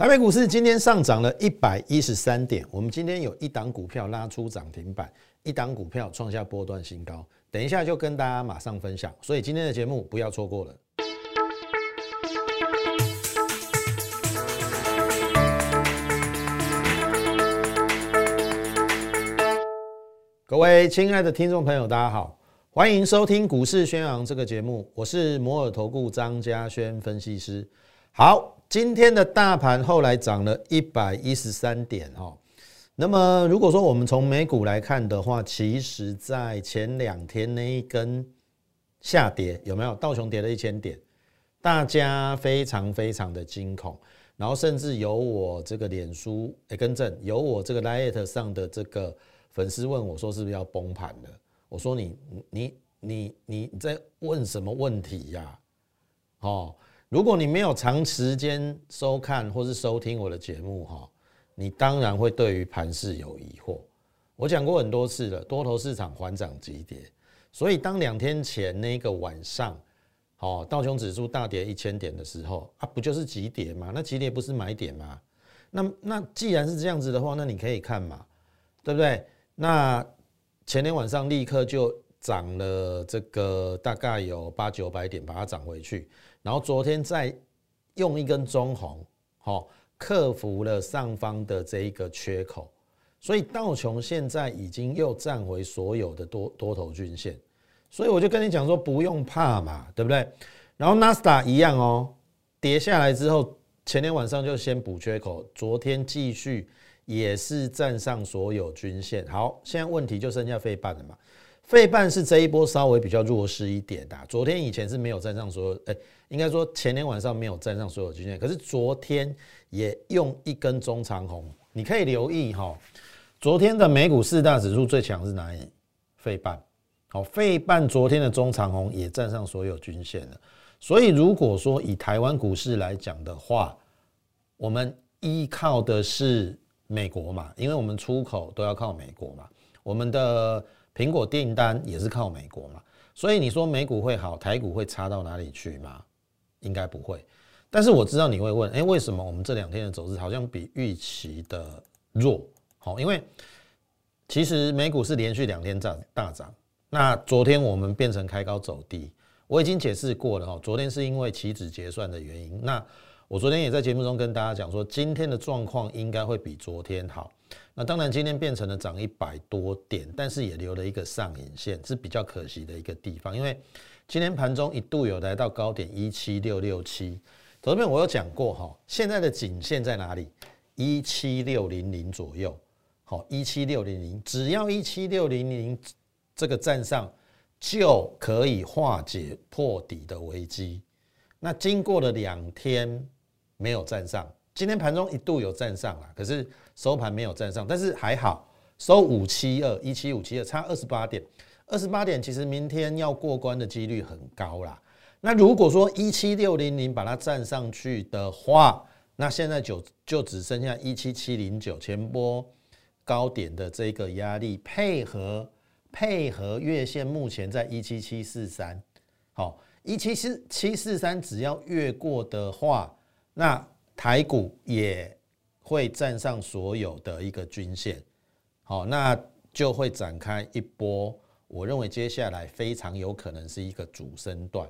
台北股市今天上涨了一百一十三点，我们今天有一档股票拉出涨停板，一档股票创下波段新高。等一下就跟大家马上分享，所以今天的节目不要错过了。各位亲爱的听众朋友，大家好，欢迎收听股市宣扬这个节目，我是摩尔投顾张家轩分析师。好，今天的大盘后来涨了一百一十三点哦。那么如果说我们从美股来看的话，其实在前两天那一根下跌有没有道琼跌了一千点，大家非常非常的惊恐，然后甚至有我这个脸书诶更正，有我这个 Lite 上的这个。粉丝问我说：“是不是要崩盘了？”我说：“你你你你你在问什么问题呀？哦，如果你没有长时间收看或是收听我的节目哈，你当然会对于盘市有疑惑。我讲过很多次了，多头市场缓涨急跌，所以当两天前那个晚上，哦，道琼指数大跌一千点的时候啊，不就是急跌吗？那急跌不是买点吗？那那既然是这样子的话，那你可以看嘛，对不对？”那前天晚上立刻就涨了这个大概有八九百点，把它涨回去。然后昨天再用一根中红，好克服了上方的这一个缺口，所以道琼现在已经又站回所有的多多头均线。所以我就跟你讲说，不用怕嘛，对不对？然后纳斯达一样哦，跌下来之后，前天晚上就先补缺口，昨天继续。也是站上所有均线。好，现在问题就剩下费半了嘛？费半是这一波稍微比较弱势一点的。昨天以前是没有站上所有，哎，应该说前天晚上没有站上所有均线，可是昨天也用一根中长红。你可以留意哈，昨天的美股四大指数最强是哪里？费半。好，费半昨天的中长红也站上所有均线了。所以如果说以台湾股市来讲的话，我们依靠的是。美国嘛，因为我们出口都要靠美国嘛，我们的苹果订单也是靠美国嘛，所以你说美股会好，台股会差到哪里去吗？应该不会。但是我知道你会问，哎，为什么我们这两天的走势好像比预期的弱？好，因为其实美股是连续两天涨大涨，那昨天我们变成开高走低，我已经解释过了哈，昨天是因为期指结算的原因，那。我昨天也在节目中跟大家讲说，今天的状况应该会比昨天好。那当然，今天变成了涨一百多点，但是也留了一个上影线，是比较可惜的一个地方。因为今天盘中一度有来到高点一七六六七，昨天我有讲过哈，现在的颈线在哪里？一七六零零左右。好，一七六零零，只要一七六零零这个站上，就可以化解破底的危机。那经过了两天。没有站上，今天盘中一度有站上了，可是收盘没有站上，但是还好收五七二一七五七二，差二十八点，二十八点其实明天要过关的几率很高啦。那如果说一七六零零把它站上去的话，那现在就就只剩下一七七零九前波高点的这个压力，配合配合月线目前在一七七四三，好，一七四七四三只要越过的话。那台股也会站上所有的一个均线，好，那就会展开一波。我认为接下来非常有可能是一个主升段。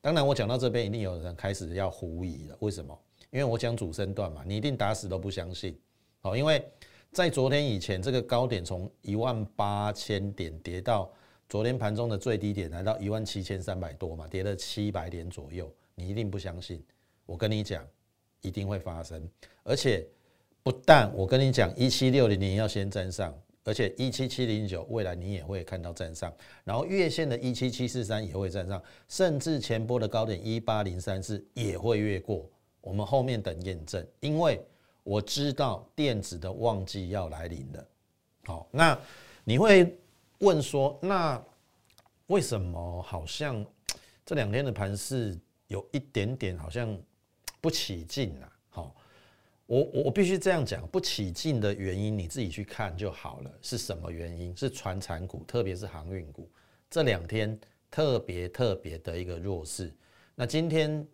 当然，我讲到这边，一定有人开始要狐疑了。为什么？因为我讲主升段嘛，你一定打死都不相信。好，因为在昨天以前，这个高点从一万八千点跌到昨天盘中的最低点，来到一万七千三百多嘛，跌了七百点左右，你一定不相信。我跟你讲。一定会发生，而且不但我跟你讲一七六零零要先站上，而且一七七零九未来你也会看到站上，然后月线的一七七四三也会站上，甚至前波的高点一八零三四也会越过。我们后面等验证，因为我知道电子的旺季要来临了。好，那你会问说，那为什么好像这两天的盘势有一点点好像？不起劲啊！好，我我我必须这样讲，不起劲的原因你自己去看就好了。是什么原因？是船产股，特别是航运股这两天特别特别的一个弱势。那今天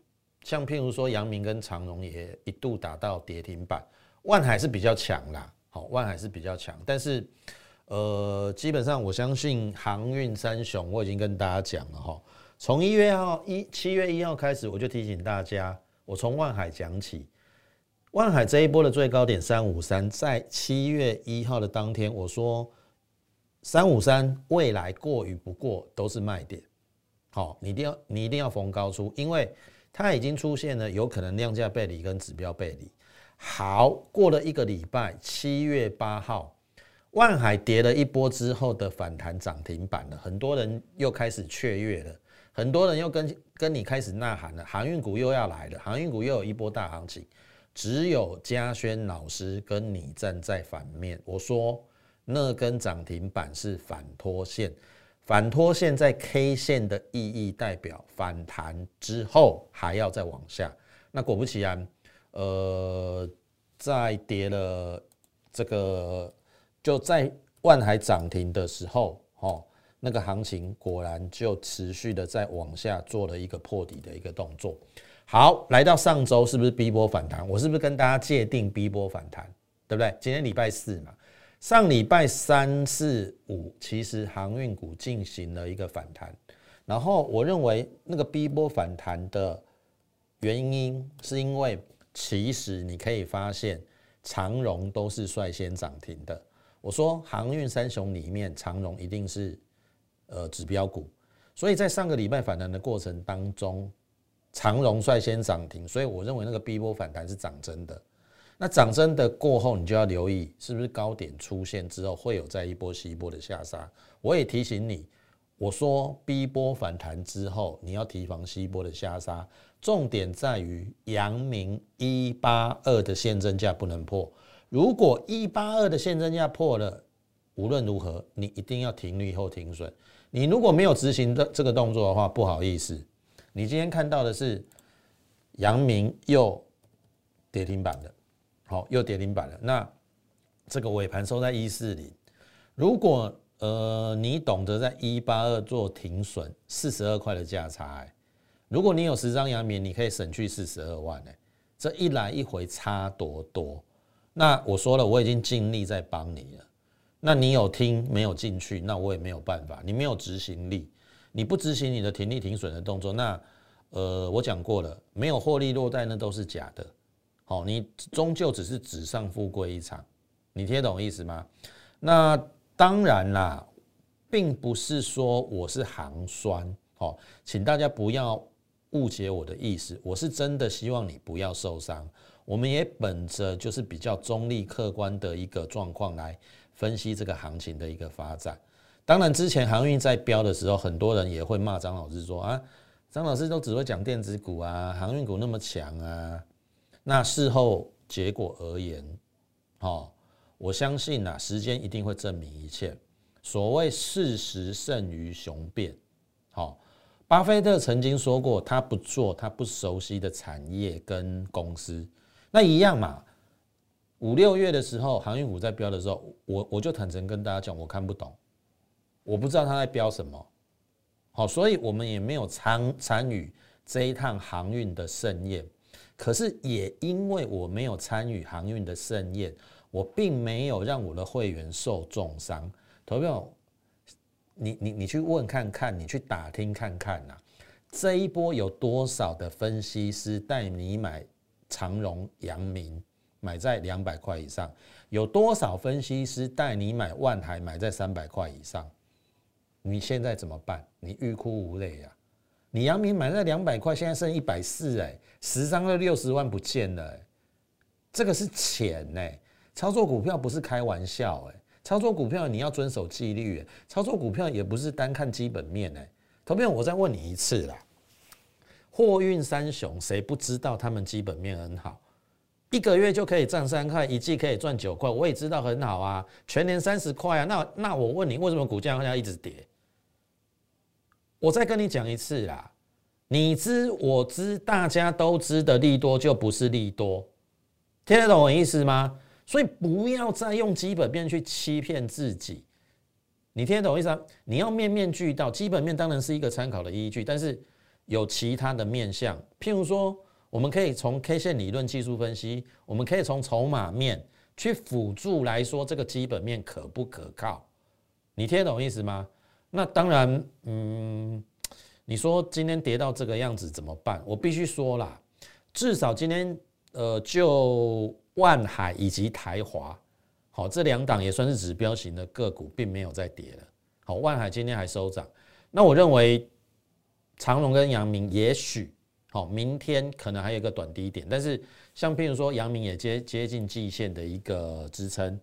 像譬如说阳明跟长荣也一度打到跌停板，万海是比较强啦，好，万海是比较强，但是呃，基本上我相信航运三雄，我已经跟大家讲了哈，从一月号一七月一号开始，我就提醒大家，我从万海讲起。万海这一波的最高点三五三，在七月一号的当天，我说三五三未来过与不过都是卖点。好，你一定要你一定要逢高出，因为它已经出现了有可能量价背离跟指标背离。好，过了一个礼拜，七月八号，万海跌了一波之后的反弹涨停板了，很多人又开始雀跃了，很多人又跟跟你开始呐喊了，航运股又要来了，航运股又有一波大行情。只有嘉轩老师跟你站在反面。我说那根涨停板是反拖线，反拖线在 K 线的意义代表反弹之后还要再往下。那果不其然，呃，在跌了这个就在万海涨停的时候，哦，那个行情果然就持续的在往下做了一个破底的一个动作。好，来到上周是不是 B 波反弹？我是不是跟大家界定 B 波反弹，对不对？今天礼拜四嘛，上礼拜三四五其实航运股进行了一个反弹，然后我认为那个 B 波反弹的原因是因为其实你可以发现长荣都是率先涨停的。我说航运三雄里面长荣一定是呃指标股，所以在上个礼拜反弹的过程当中。长荣率先涨停，所以我认为那个 B 波反弹是涨真的。那涨真的过后，你就要留意是不是高点出现之后会有再一波、一波的下杀。我也提醒你，我说 B 波反弹之后，你要提防西波的下杀。重点在于阳明一八二的现增价不能破。如果一八二的现增价破了，无论如何你一定要停利后停损。你如果没有执行这这个动作的话，不好意思。你今天看到的是阳明又跌停板的，好，又跌停板了。那这个尾盘收在一四零，如果呃你懂得在一八二做停损，四十二块的价差，如果你有十张阳明，你可以省去四十二万哎，这一来一回差多多。那我说了，我已经尽力在帮你了。那你有听没有进去？那我也没有办法，你没有执行力。你不执行你的停利停损的动作，那呃，我讲过了，没有获利落袋那都是假的。好，你终究只是纸上富贵一场，你听懂意思吗？那当然啦，并不是说我是行酸，好，请大家不要误解我的意思，我是真的希望你不要受伤。我们也本着就是比较中立客观的一个状况来分析这个行情的一个发展。当然，之前航运在飙的时候，很多人也会骂张老师说啊，张老师都只会讲电子股啊，航运股那么强啊。那事后结果而言，哦，我相信呐，时间一定会证明一切。所谓事实胜于雄辩。好，巴菲特曾经说过，他不做他不熟悉的产业跟公司。那一样嘛，五六月的时候，航运股在飙的时候，我我就坦诚跟大家讲，我看不懂。我不知道他在飙什么，好，所以我们也没有参参与这一趟航运的盛宴。可是也因为我没有参与航运的盛宴，我并没有让我的会员受重伤。投票，你你你去问看看，你去打听看看呐，这一波有多少的分析师带你买长荣、阳明，买在两百块以上？有多少分析师带你买万台，买在三百块以上？你现在怎么办？你欲哭无泪呀！你阳明买那两百块，现在剩一百四，哎，十张的六十万不见了，这个是钱呢。操作股票不是开玩笑，哎，操作股票你要遵守纪律，操作股票也不是单看基本面，哎，投票我再问你一次啦，货运三雄谁不知道他们基本面很好？一个月就可以赚三块，一季可以赚九块，我也知道很好啊，全年三十块啊，那那我问你，为什么股价要一直跌？我再跟你讲一次啦，你知我知，大家都知的利多就不是利多，听得懂我意思吗？所以不要再用基本面去欺骗自己，你听得懂我意思吗？你要面面俱到，基本面当然是一个参考的依据，但是有其他的面向，譬如说我们可以从 K 线理论技术分析，我们可以从筹码面去辅助来说这个基本面可不可靠？你听得懂意思吗？那当然，嗯，你说今天跌到这个样子怎么办？我必须说啦，至少今天呃，就万海以及台华，好，这两档也算是指标型的个股，并没有再跌了。好，万海今天还收涨。那我认为长隆跟阳明也许。好，明天可能还有一个短低点，但是像譬如说阳明也接接近季线的一个支撑，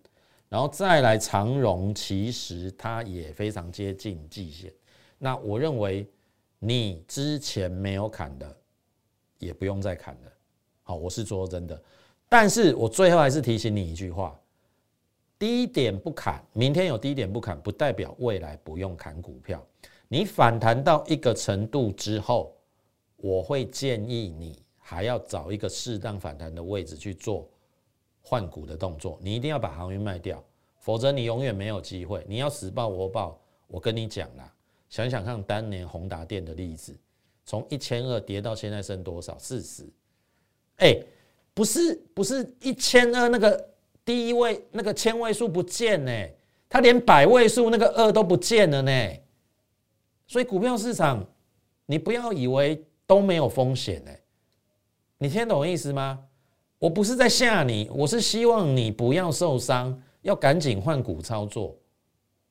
然后再来长荣，其实它也非常接近季线。那我认为你之前没有砍的，也不用再砍了。好，我是说真的，但是我最后还是提醒你一句话：低点不砍，明天有低点不砍，不代表未来不用砍股票。你反弹到一个程度之后。我会建议你还要找一个适当反弹的位置去做换股的动作，你一定要把航运卖掉，否则你永远没有机会。你要死报活报，我跟你讲啦，想想看当年宏达电的例子，从一千二跌到现在剩多少？四十。哎，不是不是一千二那个第一位那个千位数不见呢，它连百位数那个二都不见了呢。所以股票市场，你不要以为。都没有风险哎，你听懂意思吗？我不是在吓你，我是希望你不要受伤，要赶紧换股操作。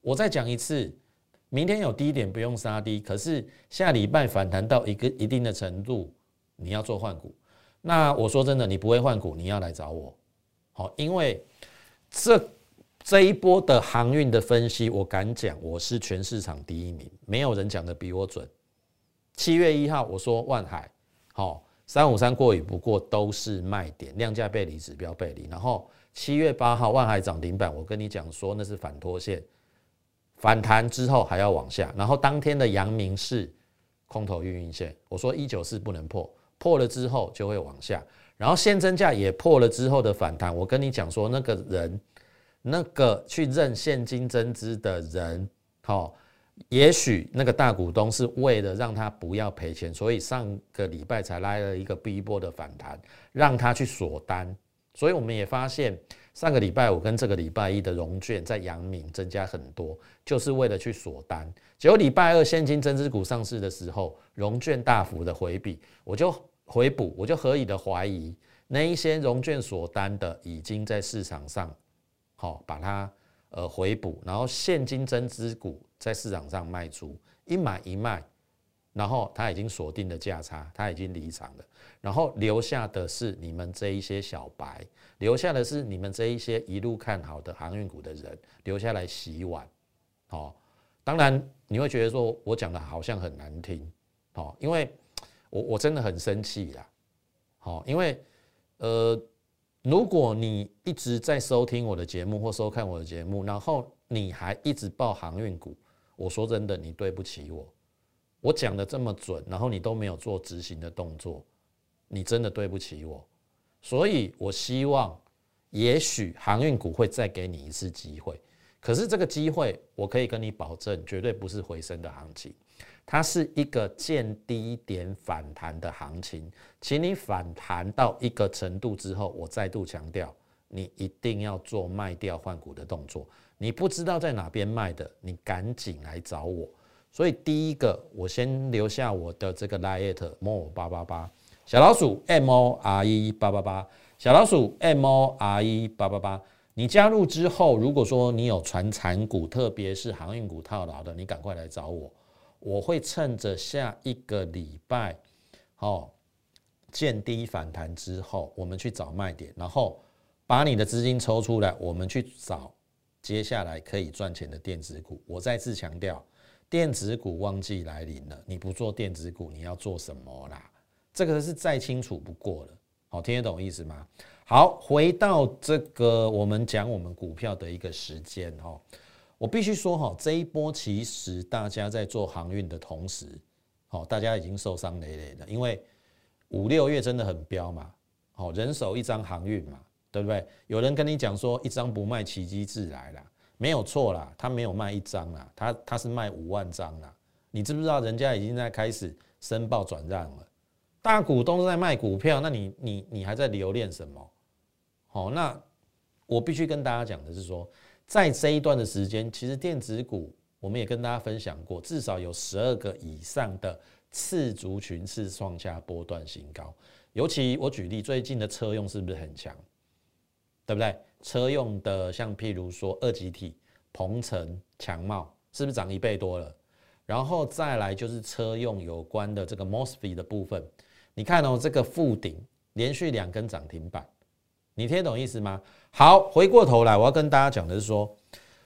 我再讲一次，明天有低点不用杀低，可是下礼拜反弹到一个一定的程度，你要做换股。那我说真的，你不会换股，你要来找我。好，因为这这一波的航运的分析，我敢讲，我是全市场第一名，没有人讲的比我准。七月一号，我说万海，好三五三过与不过都是卖点，量价背离指标背离。然后七月八号，万海涨停板，我跟你讲说那是反拖线，反弹之后还要往下。然后当天的阳明是空头运营线，我说一九四不能破，破了之后就会往下。然后现增价也破了之后的反弹，我跟你讲说那个人，那个去认现金增资的人，好。也许那个大股东是为了让他不要赔钱，所以上个礼拜才来了一个 B 波的反弹，让他去锁单。所以我们也发现，上个礼拜五跟这个礼拜一的融券在阳明增加很多，就是为了去锁单。结果礼拜二现金增资股上市的时候，融券大幅的回补，我就回补，我就合理的怀疑那一些融券锁单的已经在市场上，好把它呃回补，然后现金增资股。在市场上卖出一买一卖，然后他已经锁定了价差，他已经离场了，然后留下的是你们这一些小白，留下的是你们这一些一路看好的航运股的人留下来洗碗，哦，当然你会觉得说我讲的好像很难听，哦，因为我我真的很生气呀，好，因为呃，如果你一直在收听我的节目或收看我的节目，然后你还一直报航运股。我说真的，你对不起我。我讲的这么准，然后你都没有做执行的动作，你真的对不起我。所以，我希望，也许航运股会再给你一次机会。可是这个机会，我可以跟你保证，绝对不是回升的行情，它是一个见低点反弹的行情。请你反弹到一个程度之后，我再度强调，你一定要做卖掉换股的动作。你不知道在哪边卖的，你赶紧来找我。所以第一个，我先留下我的这个 liet more 八八八小老鼠 m o r e 八八八小老鼠 m o r e 八八八。你加入之后，如果说你有传产股，特别是航运股套牢的，你赶快来找我。我会趁着下一个礼拜，哦，见低反弹之后，我们去找卖点，然后把你的资金抽出来，我们去找。接下来可以赚钱的电子股，我再次强调，电子股旺季来临了。你不做电子股，你要做什么啦？这个是再清楚不过了。好，听得懂意思吗？好，回到这个我们讲我们股票的一个时间哈，我必须说哈，这一波其实大家在做航运的同时，好，大家已经受伤累累的，因为五六月真的很飙嘛，好，人手一张航运嘛。对不对？有人跟你讲说一张不卖，奇迹自来了，没有错啦，他没有卖一张啦，他他是卖五万张啦。你知不知道人家已经在开始申报转让了？大股东在卖股票，那你你你还在留恋什么？好，那我必须跟大家讲的是说，在这一段的时间，其实电子股我们也跟大家分享过，至少有十二个以上的次族群是创下波段新高。尤其我举例，最近的车用是不是很强？对不对？车用的像譬如说二级体、鹏程、强茂，是不是涨一倍多了？然后再来就是车用有关的这个 mosfet 的部分，你看哦，这个附顶连续两根涨停板，你听懂意思吗？好，回过头来，我要跟大家讲的是说，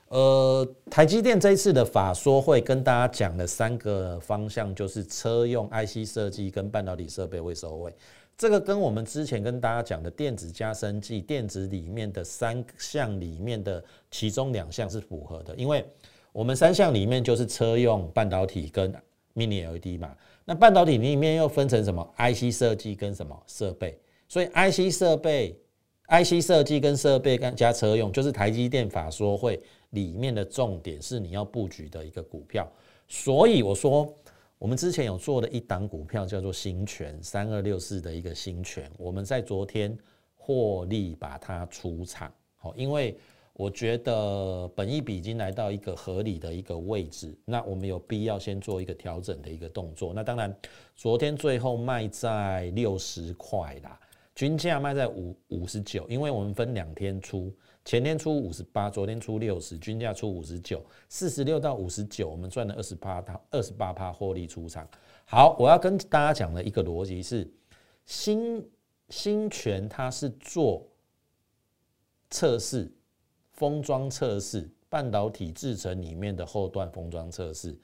呃，台积电这一次的法说会跟大家讲的三个方向，就是车用 IC 设计跟半导体设备会收尾。这个跟我们之前跟大家讲的电子加生剂、电子里面的三项里面的其中两项是符合的，因为我们三项里面就是车用半导体跟 Mini LED 嘛，那半导体里面又分成什么 IC 设计跟什么设备，所以 IC 设备、IC 设计跟设备跟加车用，就是台积电法说会里面的重点是你要布局的一个股票，所以我说。我们之前有做的一档股票叫做新权三二六四的一个新权，我们在昨天获利把它出场，好，因为我觉得本益比已经来到一个合理的一个位置，那我们有必要先做一个调整的一个动作。那当然，昨天最后卖在六十块啦，均价卖在五五十九，因为我们分两天出。前天出五十八，昨天出六十，均价出五十九，四十六到五十九，我们赚了二十八趴，二十八趴获利出场。好，我要跟大家讲的一个逻辑是，新新权它是做测试封装测试，半导体制成里面的后段封装测试。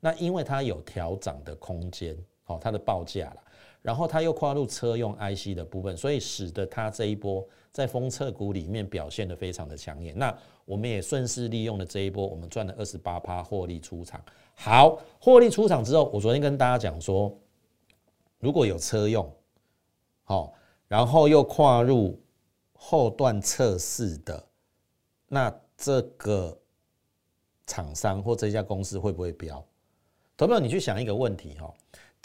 那因为它有调涨的空间，好，它的报价了。然后它又跨入车用 IC 的部分，所以使得它这一波在封测股里面表现的非常的抢眼。那我们也顺势利用了这一波，我们赚了二十八趴获利出场。好，获利出场之后，我昨天跟大家讲说，如果有车用，好，然后又跨入后段测试的，那这个厂商或这家公司会不会标？投票，你去想一个问题哈。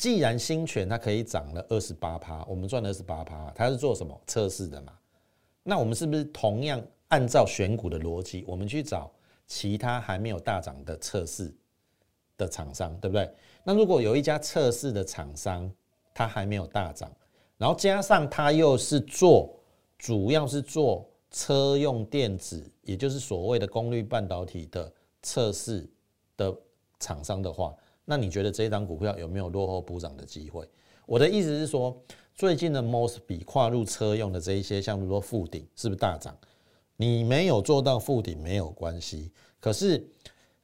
既然新权它可以涨了二十八趴，我们赚了二十八趴，它是做什么测试的嘛？那我们是不是同样按照选股的逻辑，我们去找其他还没有大涨的测试的厂商，对不对？那如果有一家测试的厂商，它还没有大涨，然后加上它又是做主要是做车用电子，也就是所谓的功率半导体的测试的厂商的话。那你觉得这一张股票有没有落后补涨的机会？我的意思是说，最近的 most 比跨入车用的这一些，像比如说富鼎，是不是大涨？你没有做到富鼎没有关系，可是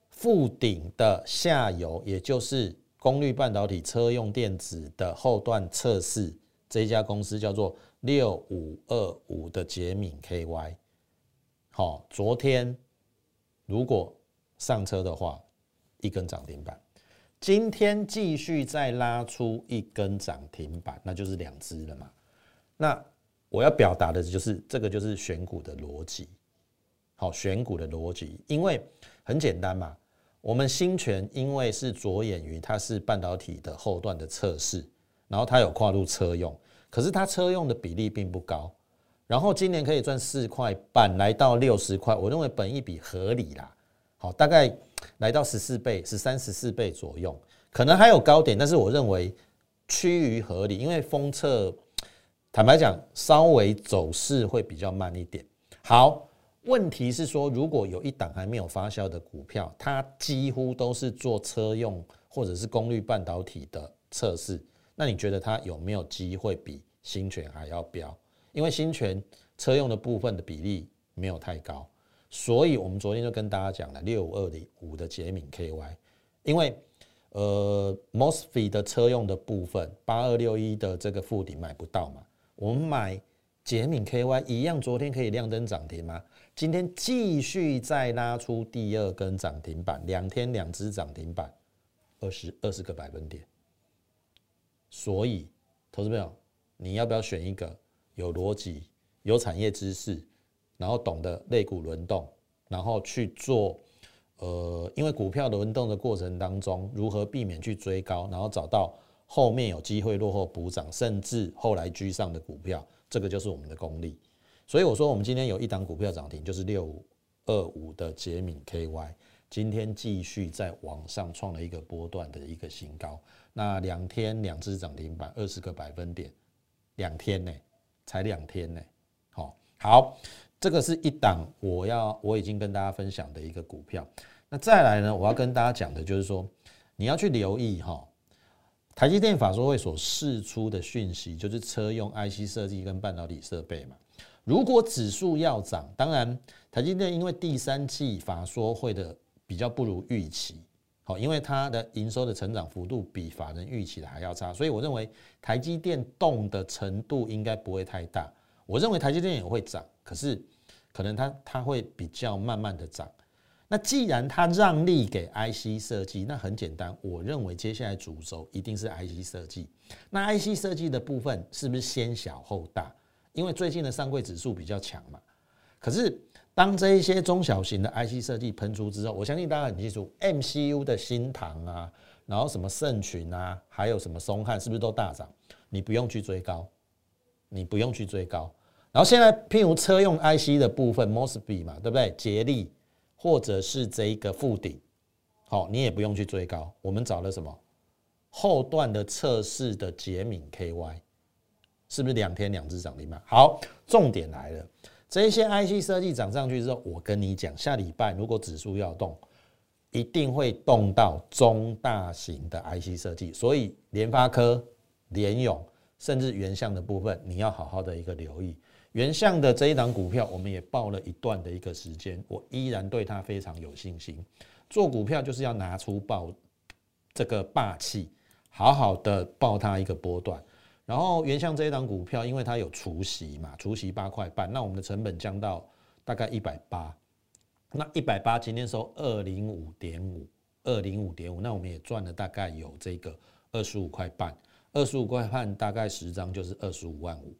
富鼎的下游，也就是功率半导体车用电子的后段测试，这一家公司叫做六五二五的捷敏 KY。好，昨天如果上车的话，一根涨停板。今天继续再拉出一根涨停板，那就是两只了嘛。那我要表达的就是这个就是选股的逻辑，好，选股的逻辑，因为很简单嘛。我们新权因为是着眼于它是半导体的后段的测试，然后它有跨入车用，可是它车用的比例并不高。然后今年可以赚四块半，来到六十块，我认为本一比合理啦。好，大概。来到十四倍，十三十四倍左右，可能还有高点，但是我认为趋于合理，因为封测坦白讲，稍微走势会比较慢一点。好，问题是说，如果有一档还没有发酵的股票，它几乎都是做车用或者是功率半导体的测试，那你觉得它有没有机会比新权还要标？因为新权车用的部分的比例没有太高。所以，我们昨天就跟大家讲了六五二零五的捷敏 KY，因为呃 mosfet 的车用的部分八二六一的这个附顶买不到嘛，我们买捷敏 KY 一样，昨天可以亮灯涨停吗？今天继续再拉出第二根涨停板，两天两只涨停板，二十二十个百分点。所以，投资朋友，你要不要选一个有逻辑、有产业知识？然后懂得类股轮动，然后去做，呃，因为股票轮动的过程当中，如何避免去追高，然后找到后面有机会落后补涨，甚至后来居上的股票，这个就是我们的功力。所以我说，我们今天有一档股票涨停，就是六五二五的捷敏 KY，今天继续在网上创了一个波段的一个新高。那两天两只涨停板，二十个百分点，两天呢，才两天呢。好，好，这个是一档我要我已经跟大家分享的一个股票。那再来呢，我要跟大家讲的就是说，你要去留意哈，台积电法说会所释出的讯息，就是车用 IC 设计跟半导体设备嘛。如果指数要涨，当然台积电因为第三季法说会的比较不如预期，好，因为它的营收的成长幅度比法人预期的还要差，所以我认为台积电动的程度应该不会太大。我认为台积电也会涨，可是可能它它会比较慢慢的涨。那既然它让利给 IC 设计，那很简单，我认为接下来主轴一定是 IC 设计。那 IC 设计的部分是不是先小后大？因为最近的上柜指数比较强嘛，可是当这一些中小型的 IC 设计喷出之后，我相信大家很清楚，MCU 的新唐啊，然后什么盛群啊，还有什么松汉，是不是都大涨？你不用去追高，你不用去追高。然后现在譬如车用 IC 的部分，Mosby 嘛，对不对？捷力或者是这一个富鼎，好，你也不用去追高。我们找了什么后段的测试的捷敏 KY。是不是两天两只涨停板？好，重点来了，这些 IC 设计涨上去之后，我跟你讲，下礼拜如果指数要动，一定会动到中大型的 IC 设计，所以联发科、联咏甚至原相的部分，你要好好的一个留意。原相的这一档股票，我们也报了一段的一个时间，我依然对它非常有信心。做股票就是要拿出报这个霸气，好好的报它一个波段。然后原相这一档股票，因为它有除息嘛，除息八块半，那我们的成本降到大概一百八，那一百八今天收二零五点五，二零五点五，那我们也赚了大概有这个二十五块半，二十五块半大概十张就是二十五万五，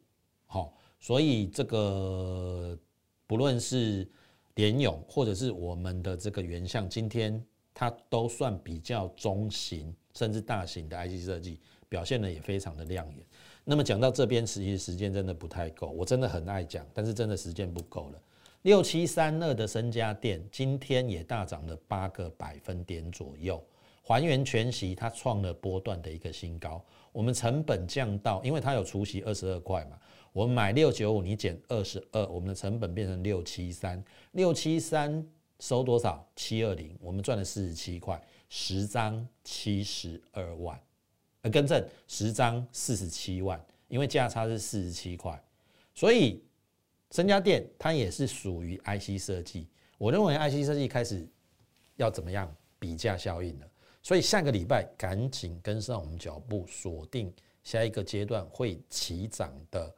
好，所以这个不论是联勇或者是我们的这个原相，今天它都算比较中型甚至大型的 IC 设计。表现的也非常的亮眼。那么讲到这边，实际时间真的不太够，我真的很爱讲，但是真的时间不够了。六七三二的身家店今天也大涨了八个百分点左右，还原全息，它创了波段的一个新高。我们成本降到，因为它有除息二十二块嘛，我们买六九五，你减二十二，我们的成本变成六七三，六七三收多少？七二零，我们赚了四十七块，十张七十二万。呃，更正，十张四十七万，因为价差是四十七块，所以身家店它也是属于 IC 设计。我认为 IC 设计开始要怎么样比价效应了，所以下个礼拜赶紧跟上我们脚步，锁定下一个阶段会起涨的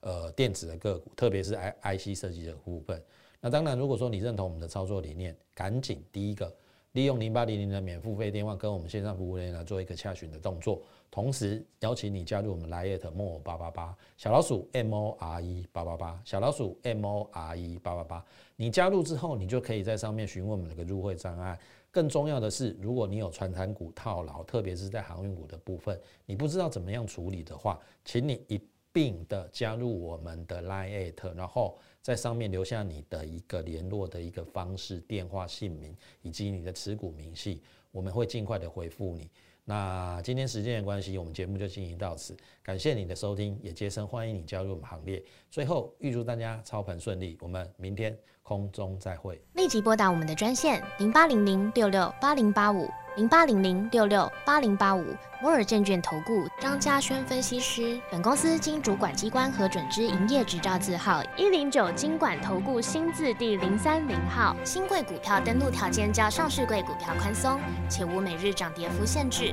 呃电子的个股，特别是 I IC 设计的部分。那当然，如果说你认同我们的操作理念，赶紧第一个。利用零八零零的免付费电话跟我们线上服务人员来做一个洽询的动作，同时邀请你加入我们来 at more 八八八小老鼠 m o r e 八八八小老鼠 m o r e 八八八。你加入之后，你就可以在上面询问我们的入会障碍。更重要的是，如果你有传产股套牢，特别是在航运股的部分，你不知道怎么样处理的话，请你一并的加入我们的 line at，然后。在上面留下你的一个联络的一个方式、电话、姓名以及你的持股明细，我们会尽快的回复你。那今天时间的关系，我们节目就进行到此，感谢你的收听，也竭诚欢迎你加入我们行列。最后预祝大家操盘顺利，我们明天空中再会。立即拨打我们的专线零八零零六六八零八五。零八零零六六八零八五摩尔证券投顾张嘉轩分析师，本公司经主管机关核准之营业执照字号一零九金管投顾新字第零三零号。新贵股票登录条件较上市贵股票宽松，且无每日涨跌幅限制。